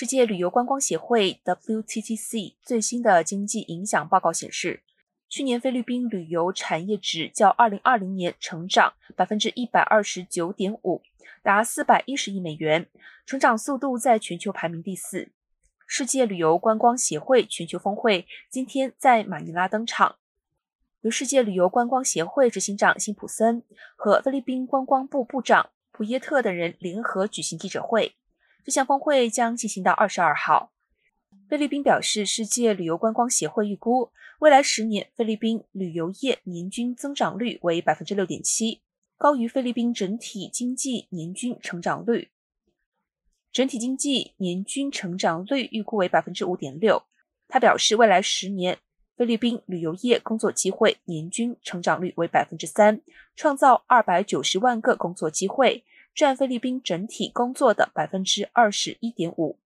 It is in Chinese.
世界旅游观光协会 （WTTC） 最新的经济影响报告显示，去年菲律宾旅游产业值较2020年成长129.5%，达410亿美元，成长速度在全球排名第四。世界旅游观光协会全球峰会今天在马尼拉登场，由世界旅游观光协会执行长辛普森和菲律宾观光部部长普耶特等人联合举行记者会。这项峰会将进行到二十二号。菲律宾表示，世界旅游观光协会预估，未来十年菲律宾旅游业年均增长率为百分之六点七，高于菲律宾整体经济年均成长率。整体经济年均成长率预估为百分之五点六。他表示，未来十年菲律宾旅游业工作机会年均成长率为百分之三，创造二百九十万个工作机会。占菲律宾整体工作的百分之二十一点五。